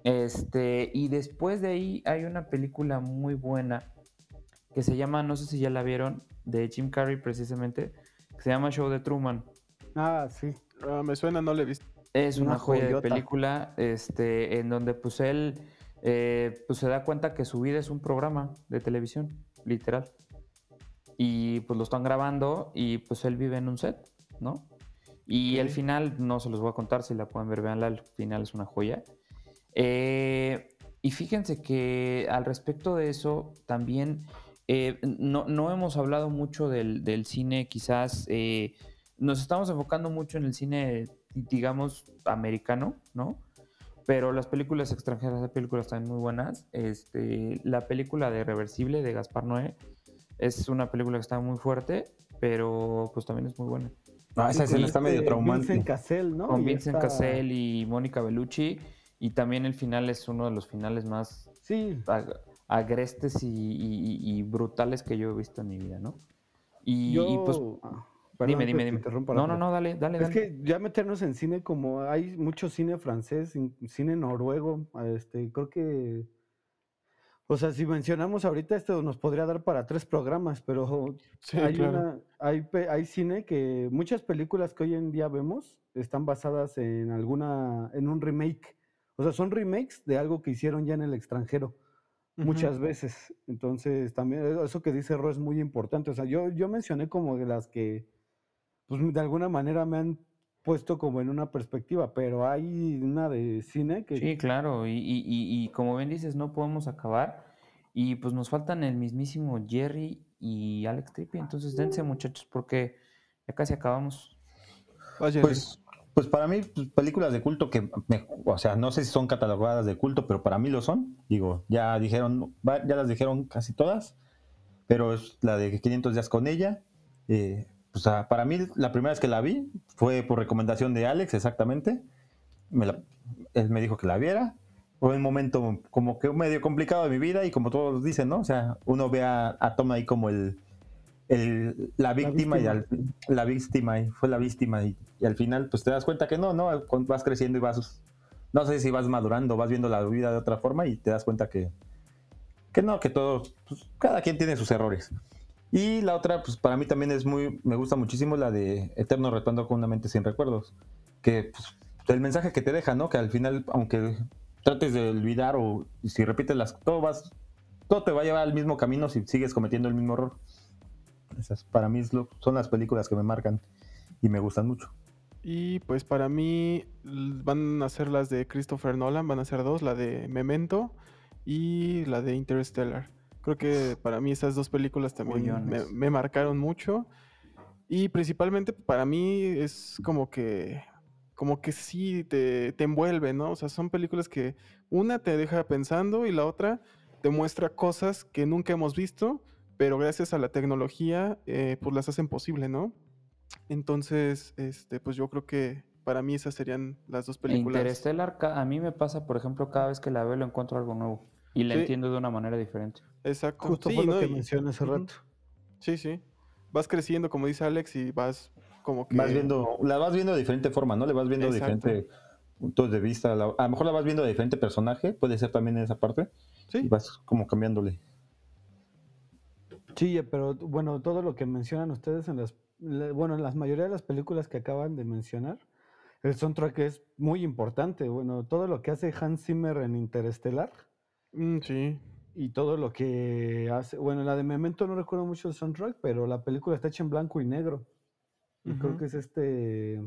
Este, y después de ahí hay una película muy buena que se llama, no sé si ya la vieron, de Jim Carrey precisamente, que se llama Show de Truman. Ah, sí. Ah, me suena, no le he visto. Es una, Una joya de película, este, en donde pues él eh, pues se da cuenta que su vida es un programa de televisión, literal. Y pues lo están grabando y pues él vive en un set, ¿no? Y el final, no se los voy a contar, si la pueden ver, veanla, el final es una joya. Eh, y fíjense que al respecto de eso, también eh, no, no hemos hablado mucho del, del cine, quizás eh, nos estamos enfocando mucho en el cine, digamos, americano, ¿no? Pero las películas extranjeras, hay películas también muy buenas. Este, la película de Reversible de Gaspar Noé es una película que está muy fuerte, pero pues también es muy buena. Ah, esa escena está medio este traumante. Vincent Cassel, ¿no? Con Y Vincent esta- Cassel y Mónica Bellucci. Y también el final es uno de los finales más Sí, agrestes y, y- y- y brutales que yo he visto en mi vida, ¿no? Y, yo... y, pues, ah, dime, dime, dime. No, no, no, dale, dale, Es dale. que ya meternos en cine como hay mucho cine francés, in- cine noruego, este, creo que, o sea, si mencionamos ahorita esto nos podría dar para tres programas, pero Sí, hay claro. una, hay, hay cine que muchas películas que hoy en día vemos están basadas en alguna, en un remake, o sea, son remakes de algo que hicieron ya en el extranjero Muchas veces. Entonces, también eh, eso que dice Ro es muy importante. O sea, yo, yo mencioné como de las que, pues de alguna manera me han puesto como en una perspectiva, pero hay una de cine que Sí, claro, y, y- y- y como bien dices, no podemos acabar. Y pues nos faltan el mismísimo Jerry y Alex Trippy. Entonces dense, muchachos, porque ya casi acabamos. Oye, Pues, pues para mí, pues, películas de culto que, me- o sea, no sé si son catalogadas de culto, pero para mí lo son. Digo, ya dijeron, ya las dijeron casi todas, pero es la de 500 días con ella. eh, sea, para mí, la primera vez que la vi fue por recomendación de Alex, exactamente. Me la- él me dijo que la viera. Fue un momento como que medio complicado de mi vida y como todos dicen, ¿no? O sea, uno ve a, a Tom ahí como el, el- la víctima, y víctima. al, la víctima y fue la víctima y, y al final pues te das cuenta que no, no, vas creciendo y vas, no sé si vas madurando, vas viendo la vida de otra forma y te das cuenta que, que no, que todos, pues, cada quien tiene sus errores. Y la otra, pues para mí también es muy, me gusta muchísimo la de Eterno Retorno con una mente sin recuerdos, que pues, el mensaje que te deja, ¿no? Que al final, aunque trates de olvidar o si repites las, todo vas, todo te va a llevar al mismo camino si sigues cometiendo el mismo error. Esas para mí es lo- son las películas que me marcan y me gustan mucho. Y pues para mí van a ser las de Christopher Nolan, van a ser dos, la de Memento y la de Interstellar. Creo que para mí esas dos películas también me, me marcaron mucho. Y principalmente para mí es como que, como que sí te, te envuelve, ¿no? O sea, son películas que una te deja pensando y la otra te muestra cosas que nunca hemos visto, pero gracias a la tecnología eh, pues las hacen posible, ¿no? Entonces, este, pues yo creo que para mí esas serían las dos películas. Interstellar, a mí me pasa, por ejemplo, cada vez que la veo, lo encuentro algo nuevo. Y la Sí. entiendo de una manera diferente. Exacto. Justo Sí, fue lo ¿no? que Y- mencioné hace rato. Sí, sí. Vas creciendo, como dice Alex, y vas como que... Vas viendo, la vas viendo de diferente forma, ¿no? Le vas viendo de Exacto. diferente puntos de vista. a lo mejor la vas viendo de diferente personaje, puede ser también en esa parte. Y Sí, vas como cambiándole. Sí, pero bueno, todo lo que mencionan ustedes en las, la- bueno, en la mayoría de las películas que acaban de mencionar, el soundtrack es muy importante. Bueno, todo lo que hace Hans Zimmer en Interestelar mm, sí. y todo lo que hace, bueno, la de Memento no recuerdo mucho el soundtrack, pero la película está hecha en blanco y negro. Y creo que es este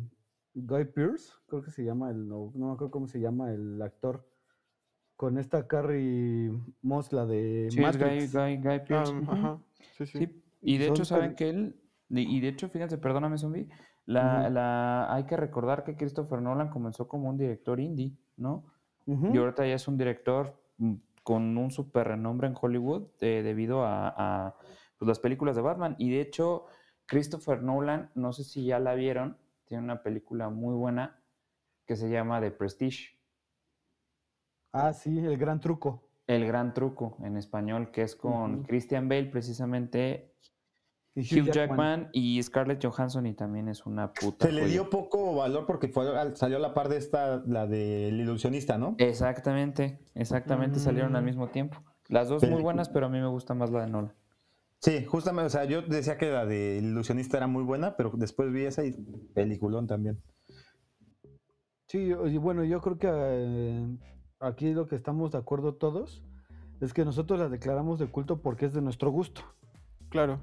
Guy Pearce, creo que se llama el, no, no me acuerdo cómo se llama el actor, con esta Carrie Moss, la de Sí, Guy. Guy, Guy Pearce. Ah, ajá. Sí, sí. Sí, y de Son hecho, ¿saben que él? Y de hecho, fíjense, perdóname, Zombie, la, la, hay que recordar que Christopher Nolan comenzó como un director indie, ¿no? Y ahorita ya es un director mm, con un super renombre en Hollywood eh, debido a, a, pues, las películas de Batman. Y de hecho, Christopher Nolan, no sé si ya la vieron, tiene una película muy buena que se llama The Prestige. Ah, sí, el gran truco. El gran truco en español, que es con. Christian Bale, precisamente, Y Hugh Jackman. y Scarlett Johansson, y también es una puta. Se le dio poco valor porque fue, al- salió a la par de esta, la del ilusionista, ¿no? Exactamente, exactamente, salieron al Mm. mismo tiempo. Las dos muy buenas, pero a mí me gusta más la de Nolan. Sí, justamente, o sea, yo decía que la del ilusionista era muy buena, pero después vi esa y peliculón también. Sí, y bueno, yo creo que eh, aquí lo que estamos de acuerdo todos es que nosotros la declaramos de culto porque es de nuestro gusto. Claro.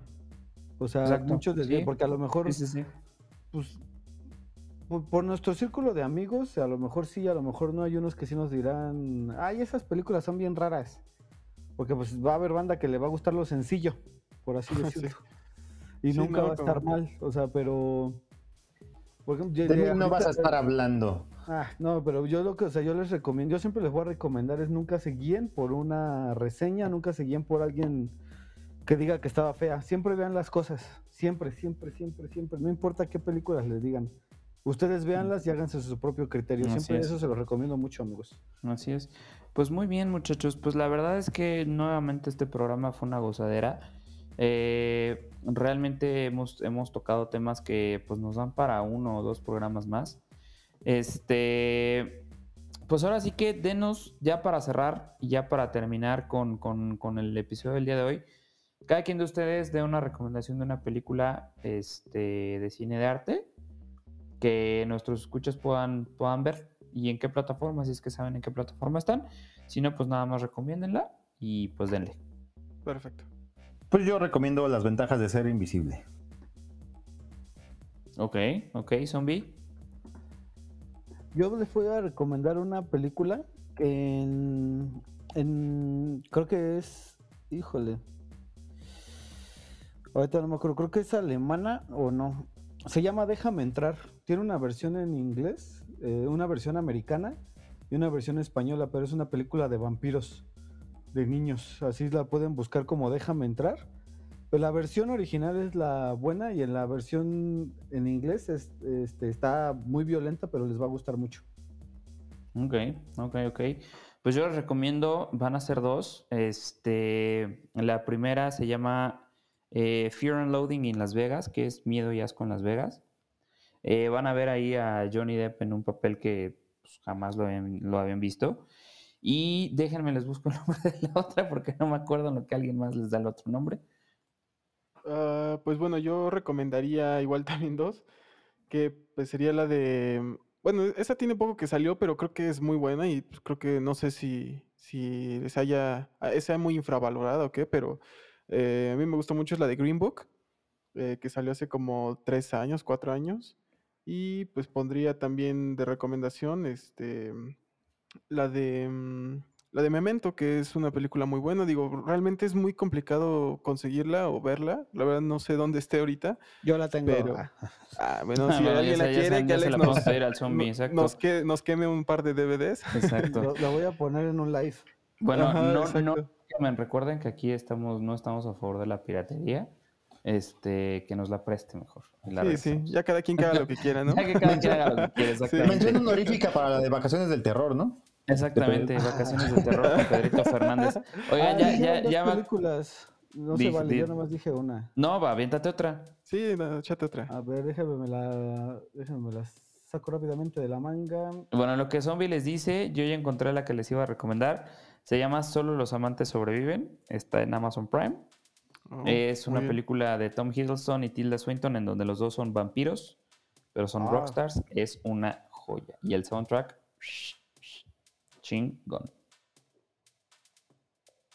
O sea, Exacto, muchos sí. porque a lo mejor, Sí, sí, sí. pues, por, por nuestro círculo de amigos, a lo mejor sí, a lo mejor no, hay unos que sí nos dirán, ay, esas películas son bien raras. Porque pues va a haber banda que le va a gustar lo sencillo, por así Sí. decirlo. Y Sí, nunca no, va a estar como- mal, o sea, pero... Por ejemplo, yo- De mí de no vas a estar hablando. Ah, no, pero yo lo que, o sea, yo les recomiendo, yo siempre les voy a recomendar es nunca se guíen por una reseña, nunca se guíen por alguien que diga que estaba fea. Siempre vean las cosas, siempre, siempre, siempre, siempre. No importa qué películas les digan. Ustedes véanlas y háganse su propio criterio. Así Siempre es. eso se lo recomiendo mucho, amigos. Así es. Pues muy bien, muchachos. Pues la verdad es que nuevamente este programa fue una gozadera. Eh, realmente hemos, hemos tocado temas que pues nos dan para uno o dos programas más. Este, pues ahora sí que denos ya para cerrar y ya para terminar con, con- con el episodio del día de hoy. Cada quien de ustedes dé una recomendación de una película este, de cine de arte que nuestros escuchas puedan, puedan ver y en qué plataforma, si es que saben en qué plataforma están. Si no, pues nada más recomiéndenla y pues denle. Perfecto. Pues yo recomiendo las ventajas de ser invisible. Ok, ok, zombie. Yo les voy a recomendar una película que en, creo que es, híjole, ahorita no me acuerdo, creo que es alemana o no. Se llama Déjame entrar. Tiene una versión en inglés, eh, una versión americana y una versión española, pero es una película de vampiros, de niños. Así la pueden buscar como Déjame entrar. Pero la versión original es la buena y en la versión en inglés es- este, está muy violenta, pero les va a gustar mucho. Ok, ok, ok. Pues yo les recomiendo, van a ser dos. Este, la primera se llama eh, Fear and Loading en Las Vegas, que es Miedo y Asco en Las Vegas. Eh, van a ver ahí a Johnny Depp en un papel que pues, jamás lo habían, lo habían visto. Y déjenme, les busco el nombre de la otra porque no me acuerdo en lo que alguien más les da el otro nombre. Ah, pues bueno, yo recomendaría igual también dos, que pues sería la de... Bueno, esa tiene poco que salió, pero creo que es muy buena y pues, creo que no sé si, si les haya, ah, sea muy infravalorada o qué, pero eh, a mí me gustó mucho es la de Green Book. eh, que salió hace como tres años, cuatro años. Y pues pondría también de recomendación este, la de mm, la de Memento, que es una película muy buena. Digo, realmente es muy complicado conseguirla o verla. La verdad no sé dónde esté ahorita. Yo la tengo. Pero- ah. Ah, bueno, Ah, si bueno, alguien la quiere, que Alex la nos, al zombie, no- exacto. nos, que- nos queme un par de DVDs. Exacto. Lo- la voy a poner en un live. Bueno, Ajá, no, no exacto. recuerden que aquí estamos, no estamos a favor de la piratería. Este, que nos la preste mejor. la Sí, sí, ya cada quien que haga lo que quiera, ¿no? Ya que cada quien haga lo que quiera, exactamente. Mención honorífica para la de vacaciones del terror, ¿no? Exactamente, vacaciones de terror con Pedrito Fernández. Oigan, Ah, ya, ya, dos ya películas. No Di- se vale, di- yo nomás dije una. No, va, aviéntate otra. Sí, no, échate otra. A ver, déjame me la, déjame me la saco rápidamente de la manga. Bueno, lo que Zombie les dice, yo ya encontré la que les iba a recomendar. Se llama Solo los amantes sobreviven. Está en Amazon Prime. Oh, es una bien. película de Tom Hiddleston y Tilda Swinton en donde los dos son vampiros, pero son Ah. rockstars. Es una joya. Y el soundtrack, chingón.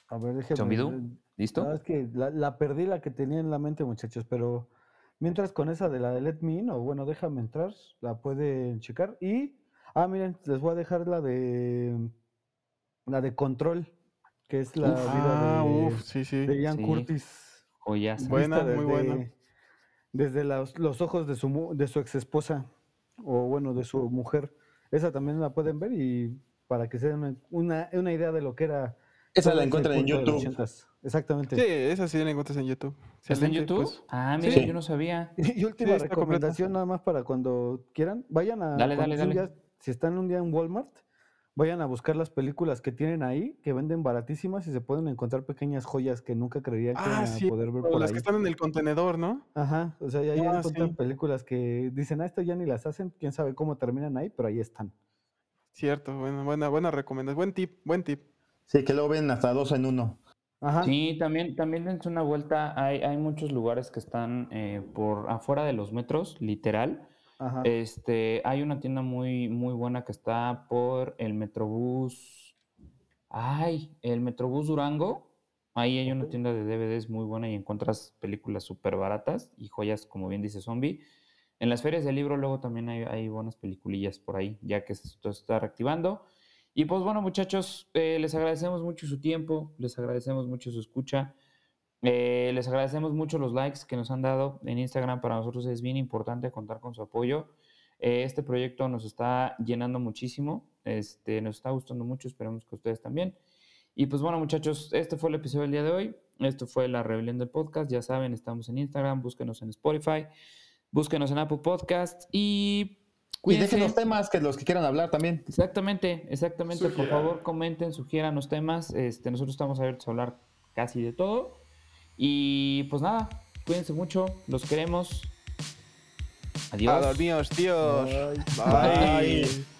A ver. Zombidú, ¿Listo? No, es que la, la perdí la que tenía en la mente, muchachos, pero mientras con esa de la de Let Me In, o bueno, déjame entrar, la pueden checar. Y, ah, miren, les voy a dejar la de la de Control, que es la vida Ah, de, uff, sí, sí. de Ian Sí. Curtis. Joyaza. Buena, vista muy buena. desde- Desde los, los ojos de su, mu- de su ex esposa, o bueno, de su mujer. Esa también la pueden ver y para que se den una, una, idea de lo que era. Esa la encuentran en YouTube. Exactamente. Sí, esa sí la encuentras en YouTube. ¿Está en YouTube? pues. ah, mira, Sí. yo no sabía. Y última recomendación nada más para cuando quieran, vayan a Dale, dale, dale. día- si están un día en Walmart, vayan a buscar las películas que tienen ahí, que venden baratísimas y se pueden encontrar pequeñas joyas que nunca creerían que Ah, iban a sí, poder ver O por las ahí. que están en el contenedor, ¿no? Ajá, o sea, ya ahí Ah, encuentran sí. películas que dicen, ah, estas ya ni las hacen, quién sabe cómo terminan ahí, pero ahí están. Cierto, bueno, buena, buena recomendación. Buen tip, buen tip. Sí, que luego ven hasta dos en uno. Ajá. Sí, también, también dense una vuelta. Hay, hay muchos lugares que están eh, por afuera de los metros, literal. Ajá. Este, hay una tienda muy, muy buena que está por el Metrobús. Ay, el Metrobús Durango. Ahí hay una tienda de DVDs muy buena y encuentras películas súper baratas y joyas, como bien dice Zombie. En las ferias del libro luego también hay, hay buenas peliculillas por ahí, ya que esto se está reactivando. Y pues bueno, muchachos, eh, les agradecemos mucho su tiempo, les agradecemos mucho su escucha. Eh, les agradecemos mucho los likes que nos han dado en Instagram. Para nosotros es bien importante contar con su apoyo. Eh, este proyecto nos está llenando muchísimo. Este, nos está gustando mucho. Esperemos que ustedes también. Y pues bueno, muchachos, este fue el episodio del día de hoy. Esto fue la rebelión del podcast. Ya saben, estamos en Instagram. Búsquenos en Spotify. Búsquenos en Apple Podcast. Y Y cuídense. dejen los temas que los que quieran hablar también. Exactamente, exactamente. Por favor, comenten, sugieran los temas. Este, nosotros estamos abiertos a hablar casi de todo. Y pues nada, cuídense mucho, los queremos. Adiós. A dormir, tíos. Bye. Bye. Bye.